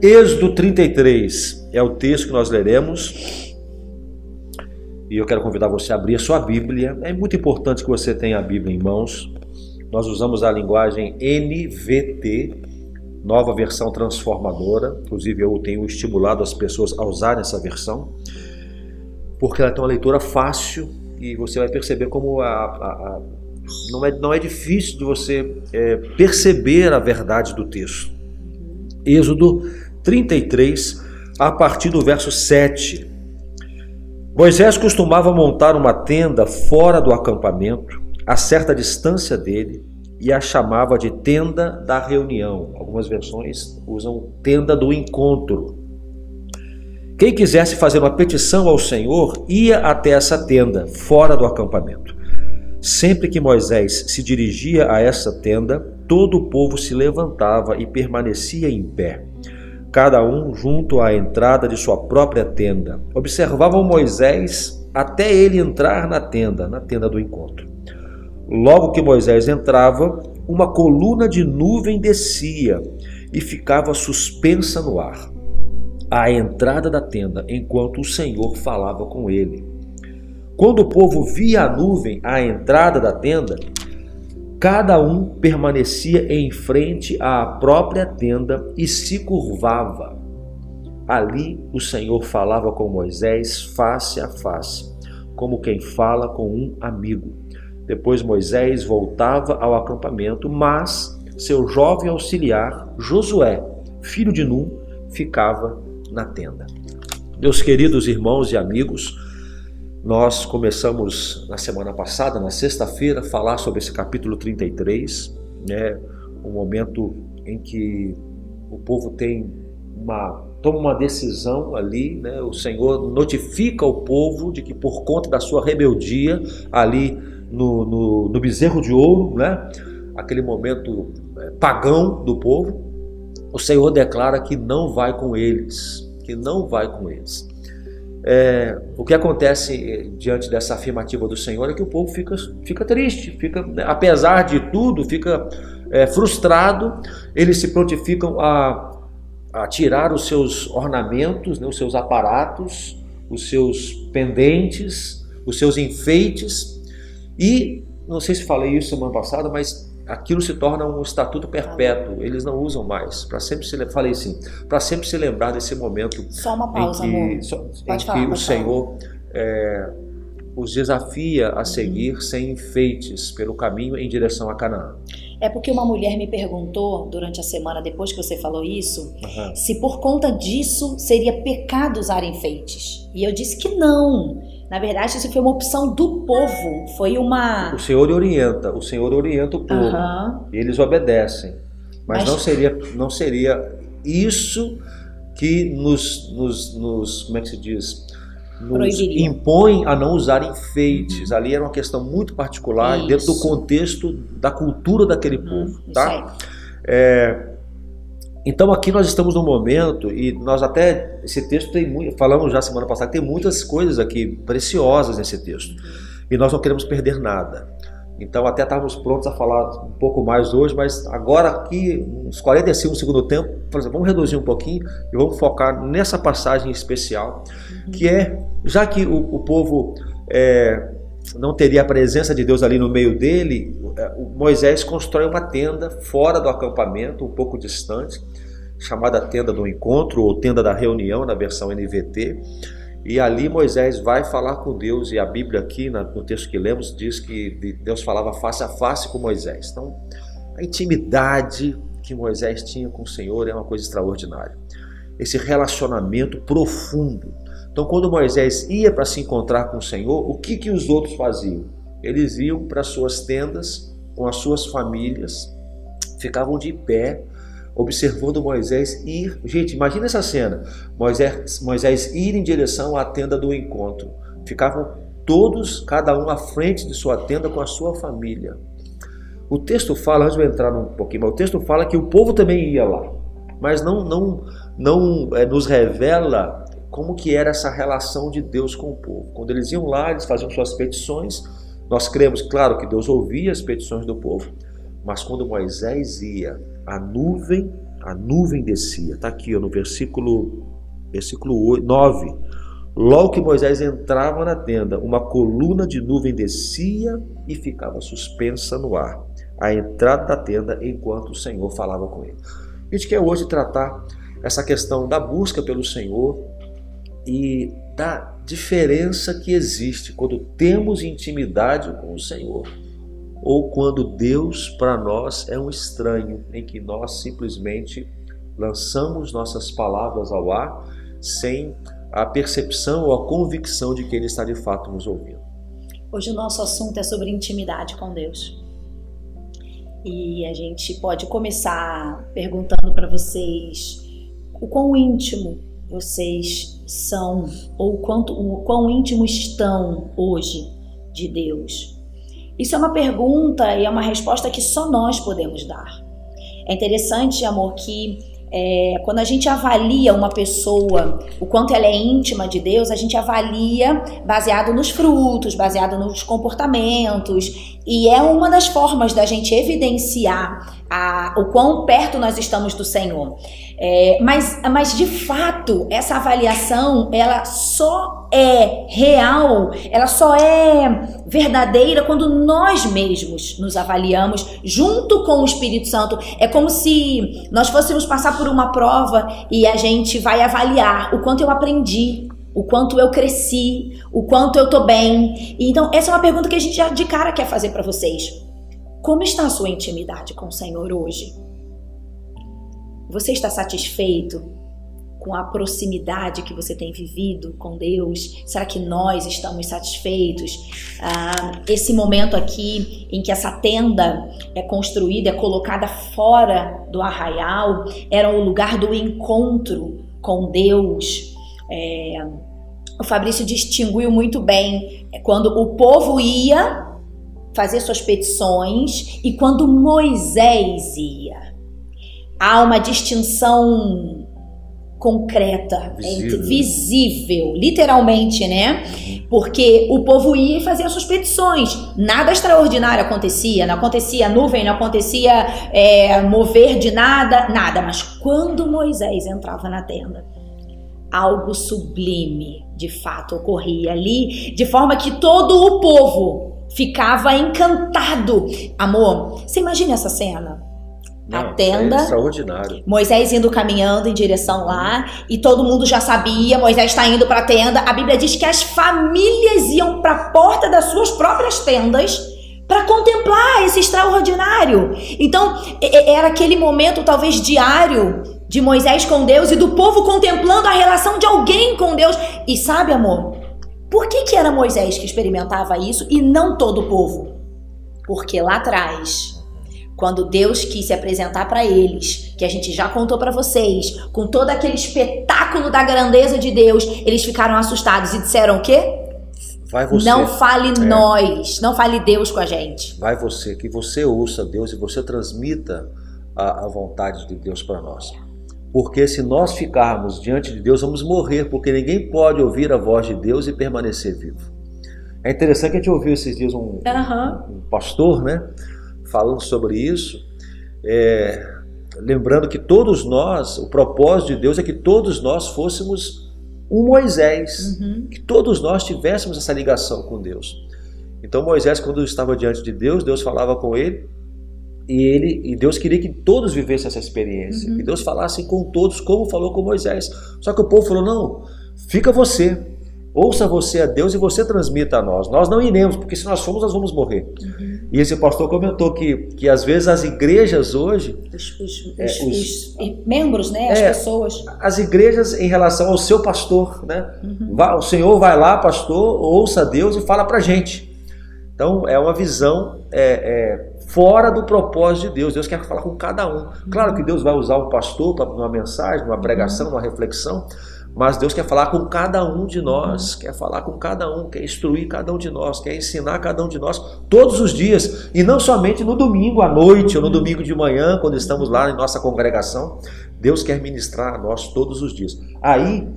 Êxodo 33 é o texto que nós leremos. E eu quero convidar você a abrir a sua Bíblia. É muito importante que você tenha a Bíblia em mãos. Nós usamos a linguagem NVT, nova versão transformadora. Inclusive, eu tenho estimulado as pessoas a usarem essa versão, porque ela tem uma leitura fácil e você vai perceber como a, a, a não, é, não é difícil de você é, perceber a verdade do texto. Êxodo 33, a partir do verso 7. Moisés costumava montar uma tenda fora do acampamento, a certa distância dele, e a chamava de tenda da reunião. Algumas versões usam tenda do encontro. Quem quisesse fazer uma petição ao Senhor ia até essa tenda, fora do acampamento. Sempre que Moisés se dirigia a essa tenda, todo o povo se levantava e permanecia em pé, cada um junto à entrada de sua própria tenda. Observavam Moisés até ele entrar na tenda, na tenda do encontro. Logo que Moisés entrava, uma coluna de nuvem descia e ficava suspensa no ar, à entrada da tenda, enquanto o Senhor falava com ele. Quando o povo via a nuvem à entrada da tenda, cada um permanecia em frente à própria tenda e se curvava. Ali o Senhor falava com Moisés face a face, como quem fala com um amigo. Depois Moisés voltava ao acampamento, mas seu jovem auxiliar, Josué, filho de Num, ficava na tenda. Meus queridos irmãos e amigos, nós começamos na semana passada, na sexta-feira, a falar sobre esse capítulo 33, né? um momento em que o povo tem uma toma uma decisão ali, né? o Senhor notifica o povo de que por conta da sua rebeldia ali no, no, no bezerro de ouro, né? aquele momento é, pagão do povo, o Senhor declara que não vai com eles, que não vai com eles. É, o que acontece eh, diante dessa afirmativa do Senhor é que o povo fica, fica triste, fica, né, apesar de tudo, fica é, frustrado, eles se prontificam a, a tirar os seus ornamentos, né, os seus aparatos, os seus pendentes, os seus enfeites, e não sei se falei isso semana passada, mas aquilo se torna um estatuto perpétuo, eles não usam mais, para sempre se falei assim, para sempre se lembrar desse momento só uma pausa, em que, amor. em falar, que o Senhor é, os desafia a seguir sem enfeites pelo caminho em direção a Canaã. É porque uma mulher me perguntou durante a semana, depois que você falou isso, uhum. se por conta disso seria pecado usar enfeites. E eu disse que não. Na verdade, isso foi uma opção do povo. Foi uma. O Senhor orienta, o Senhor orienta o povo. Uhum. Eles obedecem. Mas, Mas, não seria, não seria isso que nos, nos, nos como é que se diz? Nos impõe a não usar enfeites. Uhum. Ali era uma questão muito particular isso. dentro do contexto da cultura daquele uhum. povo, tá? É, então aqui nós estamos num momento e nós até esse texto tem muito, falamos já semana passada tem muitas coisas aqui preciosas nesse texto e nós não queremos perder nada. Então até estávamos prontos a falar um pouco mais hoje, mas agora aqui uns 45 do segundo tempo, vamos reduzir um pouquinho e vamos focar nessa passagem especial que é já que o, o povo é, não teria a presença de Deus ali no meio dele, Moisés constrói uma tenda fora do acampamento, um pouco distante, chamada tenda do encontro ou tenda da reunião na versão NVT. E ali Moisés vai falar com Deus, e a Bíblia aqui, no texto que lemos, diz que Deus falava face a face com Moisés. Então, a intimidade que Moisés tinha com o Senhor é uma coisa extraordinária. Esse relacionamento profundo. Então, quando Moisés ia para se encontrar com o Senhor, o que, que os outros faziam? Eles iam para suas tendas com as suas famílias, ficavam de pé, observando Moisés ir. Gente, imagina essa cena: Moisés, Moisés ir em direção à tenda do encontro. Ficavam todos, cada um à frente de sua tenda com a sua família. O texto fala, antes de eu entrar um pouquinho, mas o texto fala que o povo também ia lá, mas não, não, não é, nos revela como que era essa relação de Deus com o povo. Quando eles iam lá, eles faziam suas petições. Nós cremos, claro, que Deus ouvia as petições do povo, mas quando Moisés ia, a nuvem A nuvem descia. Está aqui ó, no versículo, versículo 9. Logo que Moisés entrava na tenda, uma coluna de nuvem descia e ficava suspensa no ar, à entrada da tenda, enquanto o Senhor falava com ele. A gente quer hoje tratar essa questão da busca pelo Senhor e da diferença que existe quando temos intimidade com o Senhor ou quando Deus para nós é um estranho em que nós simplesmente lançamos nossas palavras ao ar sem a percepção ou a convicção de que Ele está de fato nos ouvindo. Hoje o nosso assunto é sobre intimidade com Deus. E a gente pode começar perguntando para vocês o quão íntimo vocês são ou quanto, o quão íntimo estão hoje de Deus. Isso é uma pergunta e é uma resposta que só nós podemos dar. É interessante, amor, que é, quando a gente avalia uma pessoa, o quanto ela é íntima de Deus, a gente avalia baseado nos frutos, baseado nos comportamentos, e é uma das formas da gente evidenciar a, o quão perto nós estamos do Senhor. É, mas, mas de fato, essa avaliação ela só é real, ela só é verdadeira quando nós mesmos nos avaliamos junto com o Espírito Santo. É como se nós fôssemos passar por uma prova e a gente vai avaliar o quanto eu aprendi, o quanto eu cresci, o quanto eu tô bem. Então, essa é uma pergunta que a gente já de cara quer fazer para vocês. Como está a sua intimidade com o Senhor hoje? Você está satisfeito com a proximidade que você tem vivido com Deus? Será que nós estamos satisfeitos? Ah, esse momento aqui em que essa tenda é construída, é colocada fora do arraial, era o lugar do encontro com Deus. É, o Fabrício distinguiu muito bem é, quando o povo ia fazer suas petições e quando Moisés ia. Há uma distinção concreta, visível, entre, visível literalmente, né? Porque o povo ia e fazia suas petições. Nada extraordinário acontecia, não acontecia nuvem, não acontecia é, mover de nada, nada. Mas quando Moisés entrava na tenda, algo sublime de fato ocorria ali, de forma que todo o povo ficava encantado. Amor, você imagina essa cena? Não, a tenda. É extraordinário. Moisés indo caminhando em direção lá e todo mundo já sabia. Moisés está indo para a tenda. A Bíblia diz que as famílias iam para a porta das suas próprias tendas para contemplar esse extraordinário. Então era aquele momento talvez diário de Moisés com Deus e do povo contemplando a relação de alguém com Deus. E sabe, amor? Por que, que era Moisés que experimentava isso e não todo o povo? Porque lá atrás, quando Deus quis se apresentar para eles, que a gente já contou para vocês, com todo aquele espetáculo da grandeza de Deus, eles ficaram assustados e disseram o quê? Vai você. Não fale é. nós, não fale Deus com a gente. Vai você, que você ouça Deus e você transmita a, a vontade de Deus para nós. Porque se nós ficarmos diante de Deus, vamos morrer, porque ninguém pode ouvir a voz de Deus e permanecer vivo. É interessante que a gente ouviu esses dias um, uhum. um pastor, né, falando sobre isso, é, lembrando que todos nós, o propósito de Deus é que todos nós fôssemos um Moisés, uhum. que todos nós tivéssemos essa ligação com Deus. Então Moisés, quando estava diante de Deus, Deus falava com ele e ele e Deus queria que todos vivessem essa experiência, uhum. que Deus falasse com todos como falou com Moisés. Só que o povo falou: "Não, fica você. Ouça você a Deus e você transmita a nós. Nós não iremos, porque se nós formos, nós vamos morrer. Uhum. E esse pastor comentou que, que às vezes as igrejas hoje. Os, os, é, os, os membros, né? As é, pessoas. As igrejas em relação ao seu pastor, né? Uhum. o Senhor vai lá, pastor, ouça Deus e fala pra gente. Então é uma visão é, é, fora do propósito de Deus. Deus quer falar com cada um. Claro que Deus vai usar um pastor para uma mensagem, uma pregação, uma reflexão, mas Deus quer falar com cada um de nós, quer falar com cada um, quer instruir cada um de nós, quer ensinar cada um de nós todos os dias e não somente no domingo à noite ou no domingo de manhã, quando estamos lá em nossa congregação. Deus quer ministrar a nós todos os dias. Aí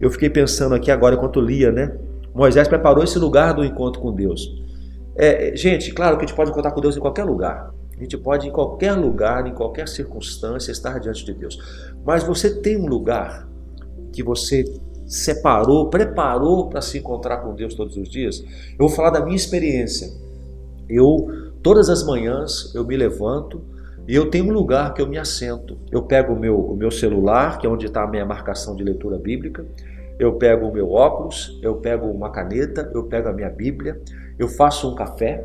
eu fiquei pensando aqui agora enquanto lia, né? Moisés preparou esse lugar do encontro com Deus. É, gente, claro que a gente pode contar com Deus em qualquer lugar. A gente pode, em qualquer lugar, em qualquer circunstância, estar diante de Deus. Mas você tem um lugar que você separou, preparou para se encontrar com Deus todos os dias? Eu vou falar da minha experiência. Eu, todas as manhãs, eu me levanto e eu tenho um lugar que eu me assento. Eu pego o meu, o meu celular, que é onde está a minha marcação de leitura bíblica, eu pego o meu óculos, eu pego uma caneta, eu pego a minha Bíblia, eu faço um café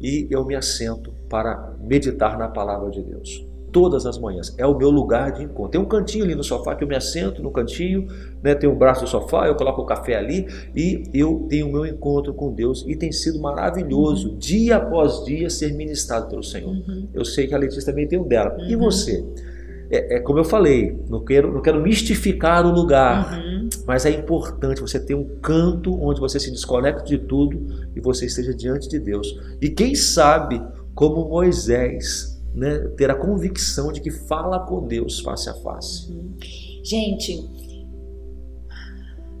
e eu me assento para meditar na palavra de Deus. Todas as manhãs. É o meu lugar de encontro. Tem um cantinho ali no sofá que eu me assento no cantinho, né? tem um braço do sofá, eu coloco o café ali e eu tenho o meu encontro com Deus. E tem sido maravilhoso, uhum. dia após dia, ser ministrado pelo Senhor. Uhum. Eu sei que a Letícia também tem o dela. Uhum. E você? É, é, como eu falei, não quero, não quero mistificar o lugar, uhum. mas é importante você ter um canto onde você se desconecta de tudo e você esteja diante de Deus. E quem sabe, como Moisés, né, ter a convicção de que fala com Deus face a face. Uhum. Gente,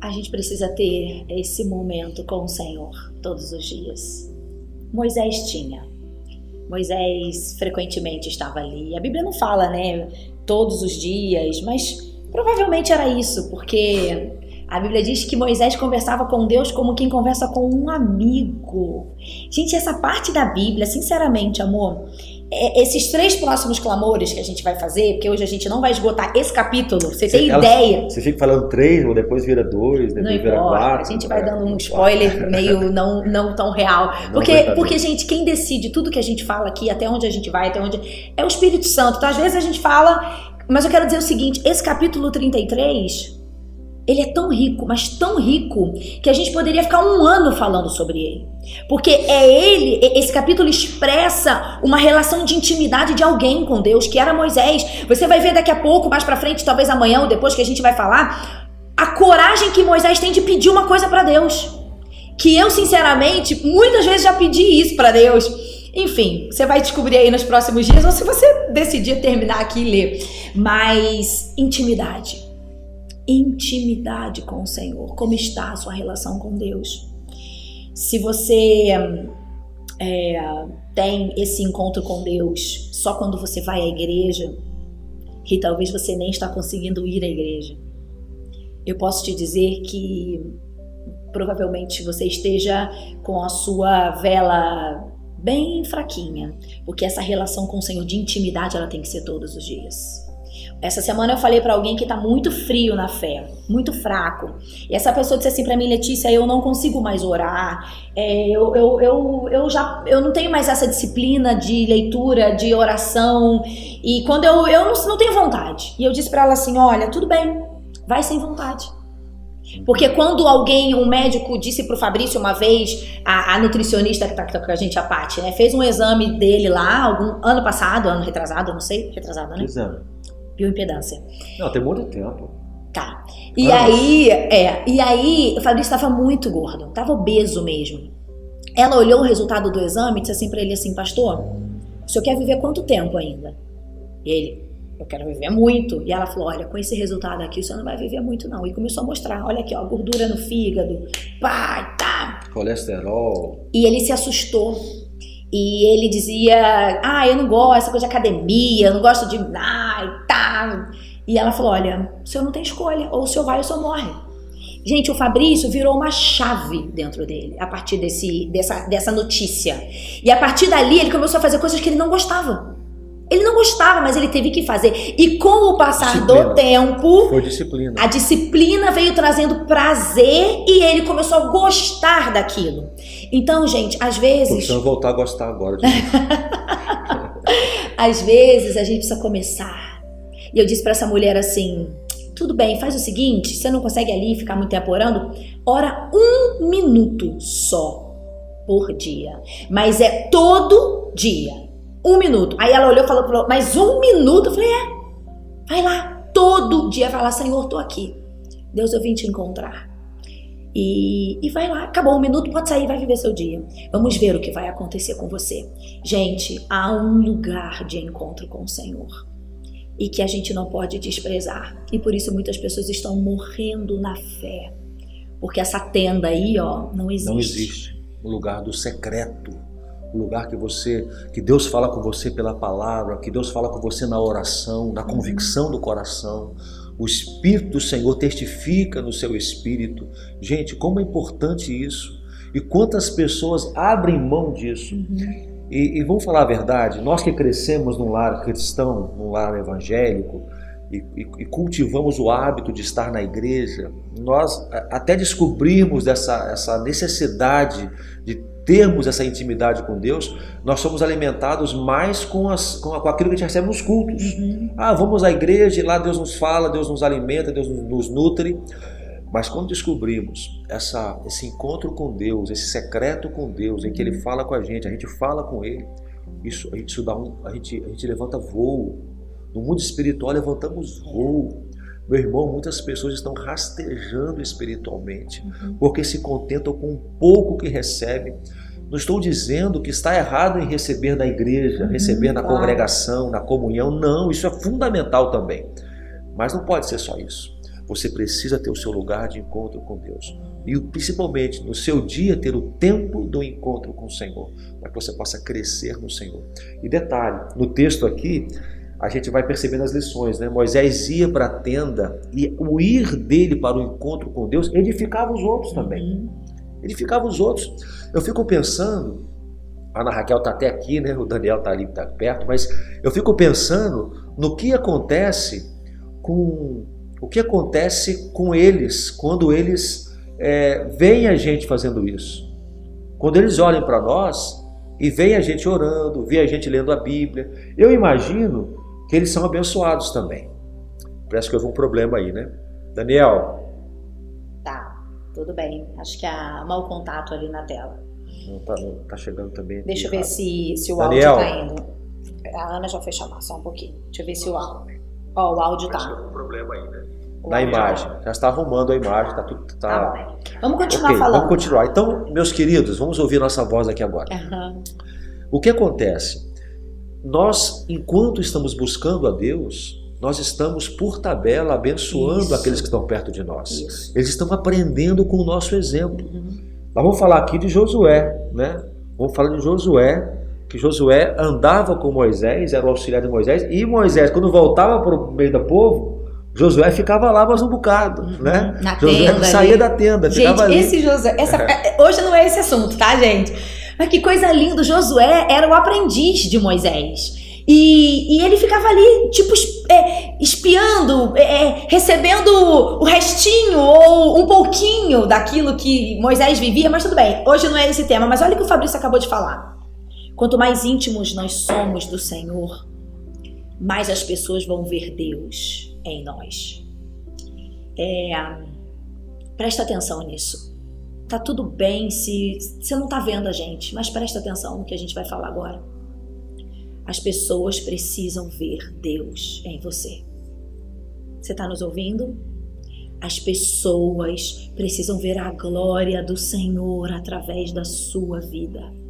a gente precisa ter esse momento com o Senhor todos os dias. Moisés tinha. Moisés frequentemente estava ali. A Bíblia não fala, né? todos os dias, mas provavelmente era isso, porque a Bíblia diz que Moisés conversava com Deus como quem conversa com um amigo. Gente, essa parte da Bíblia, sinceramente, amor, é, esses três próximos clamores que a gente vai fazer, porque hoje a gente não vai esgotar esse capítulo, você, tem ideia. Você fica falando três, ou depois vira dois, depois não vira importa, quatro. A gente vai dando um spoiler meio não, não tão real. Não porque, porque, gente, quem decide tudo que a gente fala aqui, até onde a gente vai, até onde. É o Espírito Santo. Então, às vezes a gente fala. Mas eu quero dizer o seguinte: esse capítulo 33 ele é tão rico, mas tão rico, que a gente poderia ficar um ano falando sobre ele. Porque é ele, esse capítulo expressa uma relação de intimidade de alguém com Deus, que era Moisés. Você vai ver daqui a pouco, mais pra frente, talvez amanhã ou depois que a gente vai falar, a coragem que Moisés tem de pedir uma coisa para Deus. Que eu, sinceramente, muitas vezes já pedi isso para Deus. Enfim, você vai descobrir aí nos próximos dias, ou se você decidir terminar aqui e ler. Mas intimidade intimidade com o Senhor. Como está a sua relação com Deus? Se você é, tem esse encontro com Deus só quando você vai à igreja, e talvez você nem está conseguindo ir à igreja, eu posso te dizer que provavelmente você esteja com a sua vela bem fraquinha, porque essa relação com o Senhor de intimidade ela tem que ser todos os dias. Essa semana eu falei para alguém que tá muito frio na fé, muito fraco. E essa pessoa disse assim para mim, Letícia, eu não consigo mais orar. É, eu, eu, eu, eu já eu não tenho mais essa disciplina de leitura, de oração. E quando eu, eu não, não tenho vontade. E eu disse para ela assim: olha, tudo bem, vai sem vontade. Porque quando alguém, um médico, disse pro Fabrício uma vez, a, a nutricionista que tá, que tá, com a gente, a Paty, né? Fez um exame dele lá, algum ano passado, ano retrasado, não sei, retrasado, né? Exame bioimpedância. Não, tem muito tempo. Tá. E ah, aí, é, e aí o Fabrício estava muito gordo, estava obeso mesmo. Ela olhou o resultado do exame e disse assim para ele assim, pastor, o senhor quer viver quanto tempo ainda? E ele, eu quero viver muito. E ela falou, olha, com esse resultado aqui o senhor não vai viver muito não. E começou a mostrar, olha aqui, ó, gordura no fígado, pá, tá. Colesterol. E ele se assustou e ele dizia: Ah, eu não gosto dessa coisa de academia, eu não gosto de. Ah, e tá. E ela falou: Olha, o senhor não tem escolha, ou o senhor vai ou o senhor morre. Gente, o Fabrício virou uma chave dentro dele, a partir desse, dessa, dessa notícia. E a partir dali ele começou a fazer coisas que ele não gostava. Ele não gostava, mas ele teve que fazer. E com o passar disciplina. do tempo, Foi disciplina. a disciplina veio trazendo prazer e ele começou a gostar daquilo. Então, gente, às vezes. Precisamos voltar a gostar agora. às vezes a gente precisa começar. E eu disse para essa mulher assim: tudo bem, faz o seguinte: você não consegue ali ficar muito tempo orando, ora um minuto só por dia. Mas é todo dia. Um minuto. Aí ela olhou e falou, mas um minuto? Eu falei, é. Vai lá, todo dia vai lá, Senhor, tô aqui. Deus, eu vim te encontrar. E, e vai lá, acabou um minuto, pode sair, vai viver seu dia. Vamos ver o que vai acontecer com você. Gente, há um lugar de encontro com o Senhor e que a gente não pode desprezar. E por isso muitas pessoas estão morrendo na fé. Porque essa tenda aí, ó, não existe. Não existe. O lugar do secreto o lugar que você, que Deus fala com você pela palavra, que Deus fala com você na oração, na convicção do coração. O Espírito do Senhor testifica no seu espírito. Gente, como é importante isso. E quantas pessoas abrem mão disso. Uhum. E, e vamos falar a verdade, nós que crescemos num lar cristão, num lar evangélico, e, e, e, cultivamos o hábito de estar na igreja, nós até descobrirmos essa, essa necessidade de termos essa intimidade com Deus, nós somos alimentados mais com, as, com, com aquilo que a gente recebe nos cultos. Uhum. Ah, vamos à igreja e lá Deus nos fala, Deus nos alimenta, Deus nos, nos nutre. Mas quando descobrimos essa, esse encontro com Deus, esse secreto com Deus, em que Ele fala com a gente, a gente fala com Ele, isso, a, gente, isso dá um, a, gente, a gente levanta voo. No mundo espiritual levantamos voo. Meu irmão, muitas pessoas estão rastejando espiritualmente, uhum. porque se contentam com o pouco que recebem. Não estou dizendo que está errado em receber na igreja, uhum, receber na congregação, na comunhão. Não, isso é fundamental também. Mas não pode ser só isso. Você precisa ter o seu lugar de encontro com Deus. E principalmente no seu dia ter o tempo do encontro com o Senhor, para que você possa crescer no Senhor. E detalhe, no texto aqui, a gente vai percebendo as lições, né? Moisés ia para a tenda e o ir dele para o encontro com Deus edificava os outros também. Uhum. Edificava os outros. Eu fico pensando, a Ana Raquel está até aqui, né? O Daniel está ali tá perto, mas eu fico pensando no que acontece com o que acontece com eles quando eles é, veem a gente fazendo isso? Quando eles olham para nós e veem a gente orando, veem a gente lendo a Bíblia, eu imagino que eles são abençoados também. Parece que houve um problema aí, né? Daniel. Tá, tudo bem. Acho que há mau contato ali na tela. Não tá, não tá chegando também. Deixa eu ver se, se o Daniel. áudio tá indo. A Ana já foi chamar, só um pouquinho. Deixa eu ver se o áudio. Ó, o áudio tá. Tem um problema aí, né? Na imagem. Já está arrumando a imagem, tá tudo. Tá... tá vamos continuar okay, falando. Vamos continuar. Então, meus queridos, vamos ouvir nossa voz aqui agora. Uhum. O que acontece? Nós, enquanto estamos buscando a Deus, nós estamos, por tabela, abençoando Isso. aqueles que estão perto de nós. Isso. Eles estão aprendendo com o nosso exemplo. Uhum. Nós vamos falar aqui de Josué, né? Vamos falar de Josué, que Josué andava com Moisés, era o auxiliar de Moisés, e Moisés, quando voltava para o meio do povo, Josué ficava lá mais um bocado, uhum, né? Na Josué tenda saía ali. da tenda, gente, ficava ali. esse Josué, essa, é. hoje não é esse assunto, tá, gente? Mas que coisa linda, Josué era o aprendiz de Moisés. E, e ele ficava ali, tipo, é, espiando, é, é, recebendo o restinho ou um pouquinho daquilo que Moisés vivia, mas tudo bem, hoje não é esse tema. Mas olha o que o Fabrício acabou de falar. Quanto mais íntimos nós somos do Senhor, mais as pessoas vão ver Deus em nós. É, presta atenção nisso. Tá tudo bem se você não tá vendo a gente, mas presta atenção no que a gente vai falar agora. As pessoas precisam ver Deus em você. Você está nos ouvindo? As pessoas precisam ver a glória do Senhor através da sua vida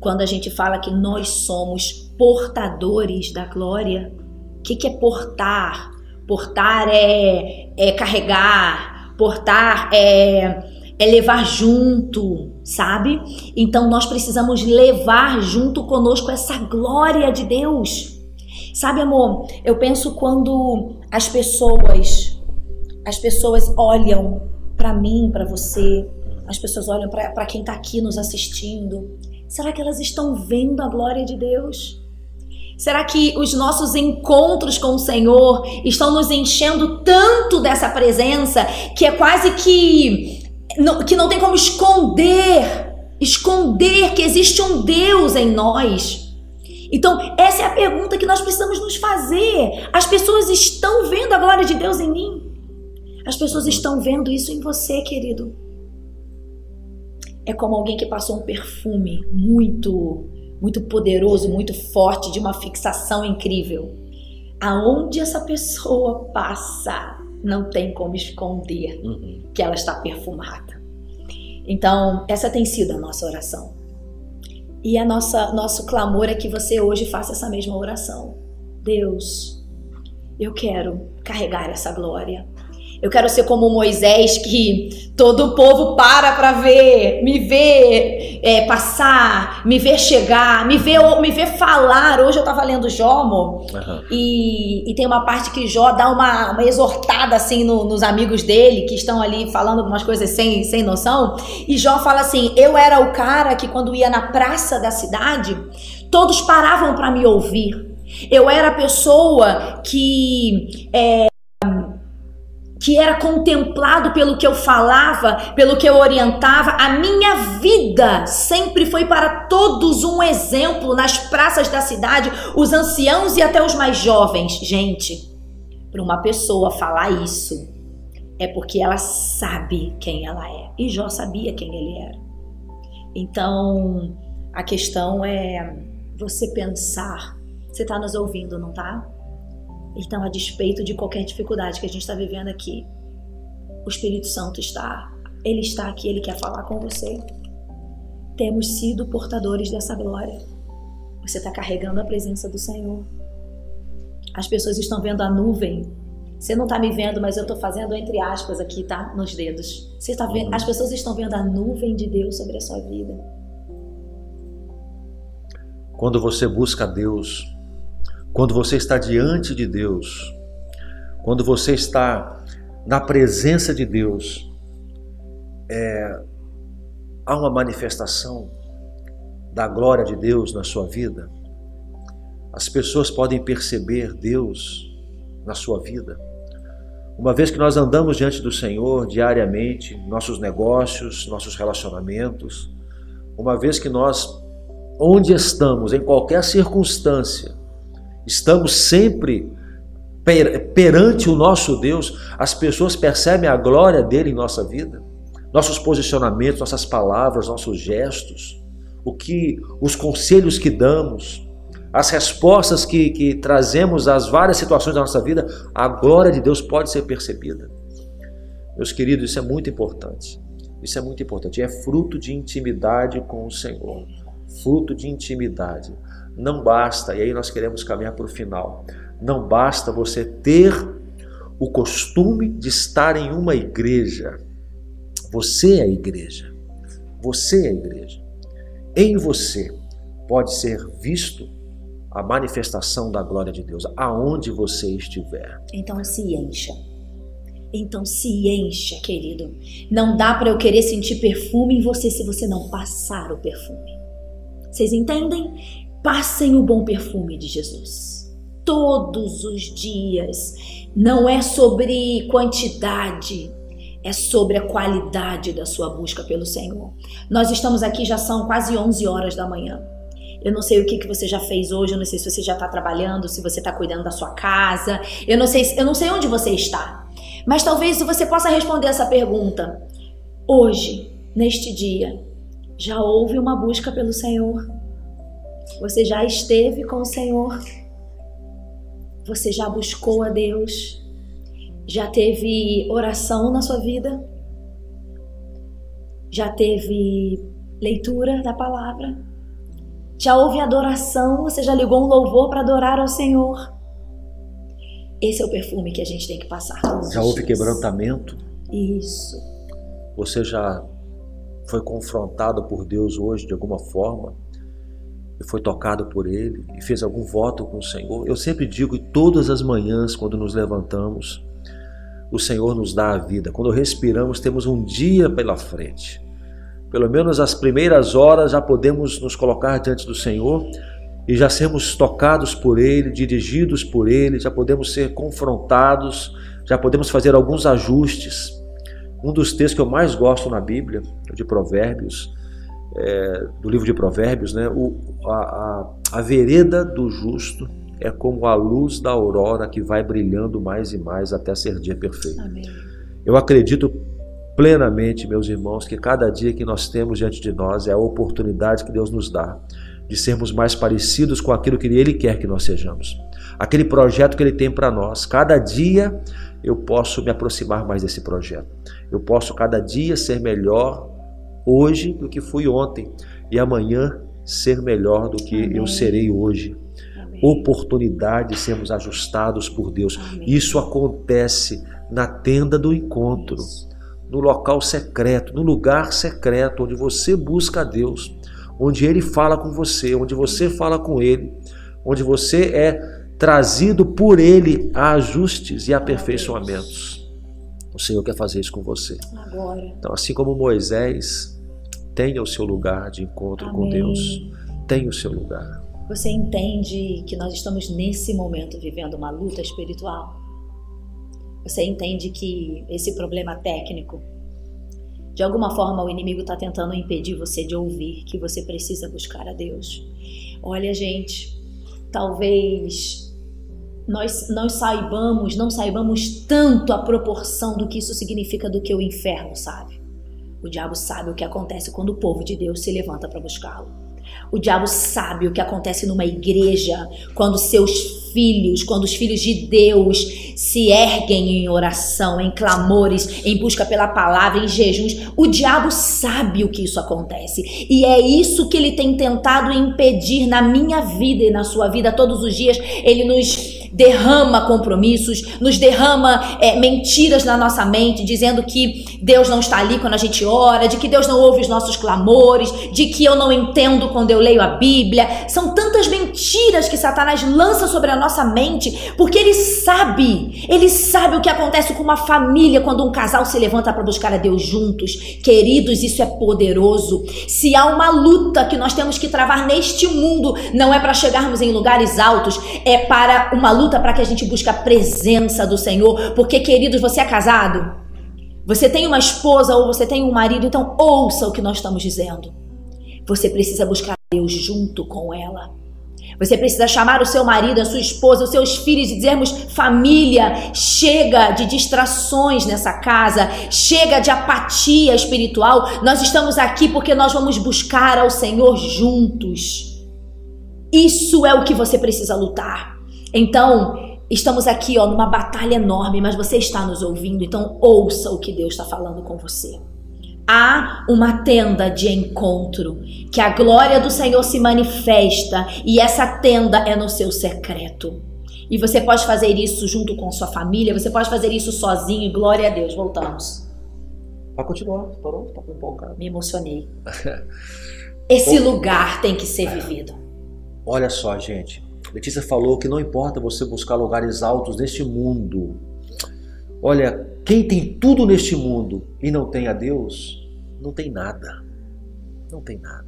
quando a gente fala que nós somos portadores da glória. O que, que é portar? Portar é, é carregar, portar é, é levar junto, sabe? Então nós precisamos levar junto conosco essa glória de Deus. Sabe, amor, eu penso quando as pessoas as pessoas olham para mim, para você, as pessoas olham para quem está aqui nos assistindo Será que elas estão vendo a glória de Deus? Será que os nossos encontros com o Senhor estão nos enchendo tanto dessa presença que é quase que que não tem como esconder, esconder que existe um Deus em nós? Então, essa é a pergunta que nós precisamos nos fazer. As pessoas estão vendo a glória de Deus em mim? As pessoas estão vendo isso em você, querido é como alguém que passou um perfume muito, muito poderoso, muito forte, de uma fixação incrível. Aonde essa pessoa passa, não tem como esconder uhum. que ela está perfumada. Então, essa tem sido a nossa oração. E a nossa nosso clamor é que você hoje faça essa mesma oração. Deus, eu quero carregar essa glória. Eu quero ser como Moisés, que todo o povo para para ver, me ver é, passar, me ver chegar, me ver, me ver falar. Hoje eu estava lendo Jó, amor, uhum. e, e tem uma parte que Jó dá uma, uma exortada assim no, nos amigos dele, que estão ali falando algumas coisas sem, sem noção. E Jó fala assim: Eu era o cara que quando ia na praça da cidade, todos paravam para me ouvir. Eu era a pessoa que. É, que era contemplado pelo que eu falava, pelo que eu orientava. A minha vida sempre foi para todos um exemplo nas praças da cidade, os anciãos e até os mais jovens. Gente, para uma pessoa falar isso, é porque ela sabe quem ela é. E Jó sabia quem ele era. Então, a questão é você pensar. Você está nos ouvindo, não tá? Então, a despeito de qualquer dificuldade que a gente está vivendo aqui, o Espírito Santo está. Ele está aqui, ele quer falar com você. Temos sido portadores dessa glória. Você está carregando a presença do Senhor. As pessoas estão vendo a nuvem. Você não está me vendo, mas eu estou fazendo entre aspas aqui, tá? Nos dedos. Você tá vendo? As pessoas estão vendo a nuvem de Deus sobre a sua vida. Quando você busca Deus, quando você está diante de Deus, quando você está na presença de Deus, é, há uma manifestação da glória de Deus na sua vida. As pessoas podem perceber Deus na sua vida. Uma vez que nós andamos diante do Senhor diariamente, nossos negócios, nossos relacionamentos, uma vez que nós, onde estamos, em qualquer circunstância, estamos sempre per, perante o nosso Deus, as pessoas percebem a glória dele em nossa vida, nossos posicionamentos, nossas palavras, nossos gestos, o que, os conselhos que damos, as respostas que, que trazemos às várias situações da nossa vida, a glória de Deus pode ser percebida. Meus queridos, isso é muito importante. Isso é muito importante. É fruto de intimidade com o Senhor. Fruto de intimidade. Não basta, e aí nós queremos caminhar para o final. Não basta você ter o costume de estar em uma igreja. Você é a igreja. Você é a igreja. Em você pode ser visto a manifestação da glória de Deus, aonde você estiver. Então se encha. Então se encha, querido. Não dá para eu querer sentir perfume em você se você não passar o perfume. Vocês entendem? Passem o bom perfume de Jesus. Todos os dias. Não é sobre quantidade, é sobre a qualidade da sua busca pelo Senhor. Nós estamos aqui, já são quase 11 horas da manhã. Eu não sei o que, que você já fez hoje, eu não sei se você já está trabalhando, se você está cuidando da sua casa, eu não sei, eu não sei onde você está. Mas talvez você possa responder essa pergunta. Hoje, neste dia, já houve uma busca pelo Senhor? Você já esteve com o Senhor? Você já buscou a Deus? Já teve oração na sua vida? Já teve leitura da palavra? Já houve adoração? Você já ligou um louvor para adorar ao Senhor? Esse é o perfume que a gente tem que passar. Já houve quebrantamento? Isso. Você já foi confrontado por Deus hoje de alguma forma? Foi tocado por Ele? E fez algum voto com o Senhor? Eu sempre digo, todas as manhãs, quando nos levantamos, o Senhor nos dá a vida. Quando respiramos, temos um dia pela frente pelo menos as primeiras horas, já podemos nos colocar diante do Senhor e já sermos tocados por Ele, dirigidos por Ele, já podemos ser confrontados, já podemos fazer alguns ajustes. Um dos textos que eu mais gosto na Bíblia, de Provérbios, é, do livro de Provérbios, né? O, a, a, a vereda do justo é como a luz da aurora que vai brilhando mais e mais até ser dia perfeito. Amém. Eu acredito plenamente, meus irmãos, que cada dia que nós temos diante de nós é a oportunidade que Deus nos dá de sermos mais parecidos com aquilo que Ele quer que nós sejamos. Aquele projeto que Ele tem para nós. Cada dia eu posso me aproximar mais desse projeto. Eu posso cada dia ser melhor hoje do que fui ontem e amanhã ser melhor do que Amém. eu serei hoje. oportunidade de sermos ajustados por Deus. Amém. Isso acontece na tenda do encontro, no local secreto, no lugar secreto onde você busca a Deus, onde Ele fala com você, onde você fala com Ele, onde você é trazido por Ele a ajustes e aperfeiçoamentos. O Senhor quer fazer isso com você. Agora. Então, assim como Moisés tenha o seu lugar de encontro Amém. com Deus, tenha o seu lugar. Você entende que nós estamos nesse momento vivendo uma luta espiritual? Você entende que esse problema técnico, de alguma forma o inimigo está tentando impedir você de ouvir que você precisa buscar a Deus? Olha, gente, talvez nós, nós saibamos, não saibamos tanto a proporção do que isso significa do que o inferno sabe. O diabo sabe o que acontece quando o povo de Deus se levanta para buscá-lo. O diabo sabe o que acontece numa igreja quando seus filhos, quando os filhos de Deus se erguem em oração, em clamores, em busca pela palavra, em jejuns. O diabo sabe o que isso acontece. E é isso que ele tem tentado impedir na minha vida e na sua vida todos os dias. Ele nos derrama compromissos, nos derrama é, mentiras na nossa mente, dizendo que Deus não está ali quando a gente ora, de que Deus não ouve os nossos clamores, de que eu não entendo quando eu leio a Bíblia. São tantas mentiras que Satanás lança sobre a nossa mente, porque ele sabe, ele sabe o que acontece com uma família quando um casal se levanta para buscar a Deus juntos. Queridos, isso é poderoso. Se há uma luta que nós temos que travar neste mundo, não é para chegarmos em lugares altos, é para uma luta para que a gente busque a presença do Senhor. Porque, queridos, você é casado? Você tem uma esposa ou você tem um marido, então ouça o que nós estamos dizendo. Você precisa buscar Deus junto com ela. Você precisa chamar o seu marido, a sua esposa, os seus filhos e dizermos: família, chega de distrações nessa casa, chega de apatia espiritual. Nós estamos aqui porque nós vamos buscar ao Senhor juntos. Isso é o que você precisa lutar. Então, estamos aqui ó, numa batalha enorme, mas você está nos ouvindo, então ouça o que Deus está falando com você. Há uma tenda de encontro, que a glória do Senhor se manifesta e essa tenda é no seu secreto. E você pode fazer isso junto com sua família, você pode fazer isso sozinho, glória a Deus. Voltamos. Pode continuar, parou, tá empolgado. Me emocionei. Esse lugar tem que ser vivido. Olha só, gente. Letícia falou que não importa você buscar lugares altos neste mundo. Olha, quem tem tudo neste mundo e não tem a Deus, não tem nada. Não tem nada.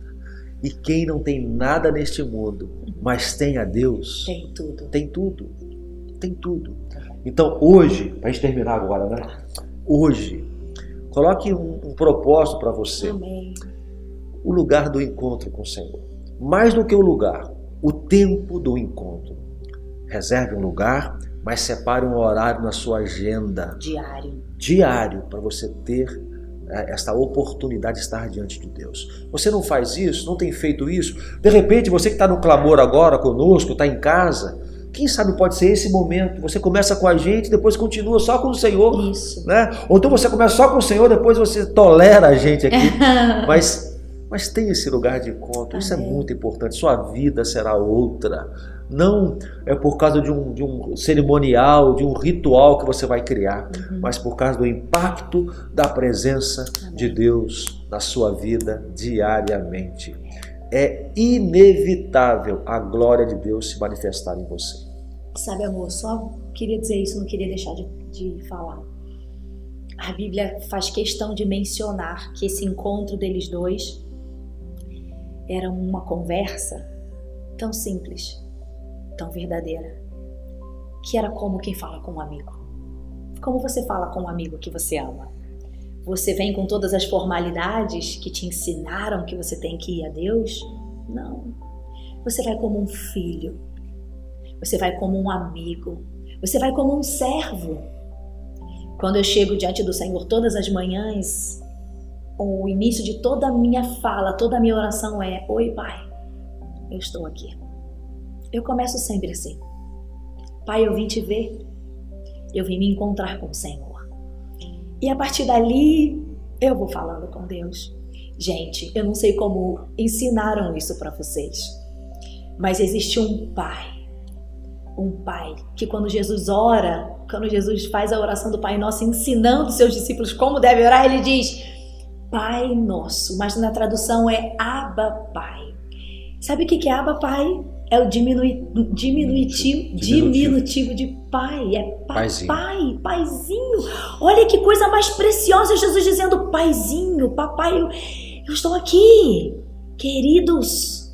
E quem não tem nada neste mundo, mas tem a Deus, tem tudo. Tem tudo. Tem tudo. Então hoje, para a gente terminar agora, né? Hoje, coloque um, um propósito para você. Amém. O lugar do encontro com o Senhor. Mais do que o lugar, o tempo do encontro. Reserve um lugar, mas separe um horário na sua agenda. Diário. Diário, para você ter é, esta oportunidade de estar diante de Deus. Você não faz isso, não tem feito isso. De repente, você que está no clamor agora conosco, está em casa, quem sabe pode ser esse momento. Você começa com a gente, depois continua só com o Senhor. Isso. Né? Ou então você começa só com o Senhor, depois você tolera a gente aqui. Mas mas tem esse lugar de encontro, isso é muito importante. Sua vida será outra. Não é por causa de um, de um cerimonial, de um ritual que você vai criar, uhum. mas por causa do impacto da presença Amém. de Deus na sua vida diariamente. É inevitável a glória de Deus se manifestar em você. Sabe, amor, só queria dizer isso, não queria deixar de, de falar. A Bíblia faz questão de mencionar que esse encontro deles dois era uma conversa tão simples, tão verdadeira, que era como quem fala com um amigo. Como você fala com um amigo que você ama? Você vem com todas as formalidades que te ensinaram que você tem que ir a Deus? Não. Você vai como um filho. Você vai como um amigo. Você vai como um servo. Quando eu chego diante do Senhor todas as manhãs, o início de toda a minha fala, toda a minha oração é: Oi, Pai, eu estou aqui. Eu começo sempre assim: Pai, eu vim te ver, eu vim me encontrar com o Senhor. E a partir dali, eu vou falando com Deus. Gente, eu não sei como ensinaram isso para vocês, mas existe um Pai um pai que quando Jesus ora, quando Jesus faz a oração do Pai Nosso, ensinando seus discípulos como devem orar, ele diz Pai Nosso, mas na tradução é Abba Pai. Sabe o que é Abba Pai? É o diminui, diminutivo, diminutivo de pai. É pai, paizinho. pai, paizinho. Olha que coisa mais preciosa, Jesus dizendo paizinho, papai, eu, eu estou aqui. Queridos,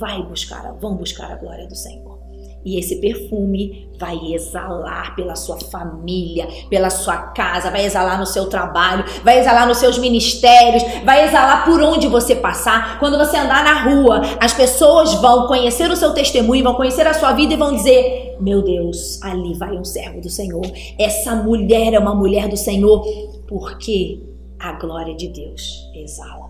vai buscar, vão buscar a glória do Senhor. E esse perfume vai exalar pela sua família, pela sua casa, vai exalar no seu trabalho, vai exalar nos seus ministérios, vai exalar por onde você passar. Quando você andar na rua, as pessoas vão conhecer o seu testemunho, vão conhecer a sua vida e vão dizer: Meu Deus, ali vai um servo do Senhor. Essa mulher é uma mulher do Senhor, porque a glória de Deus exala.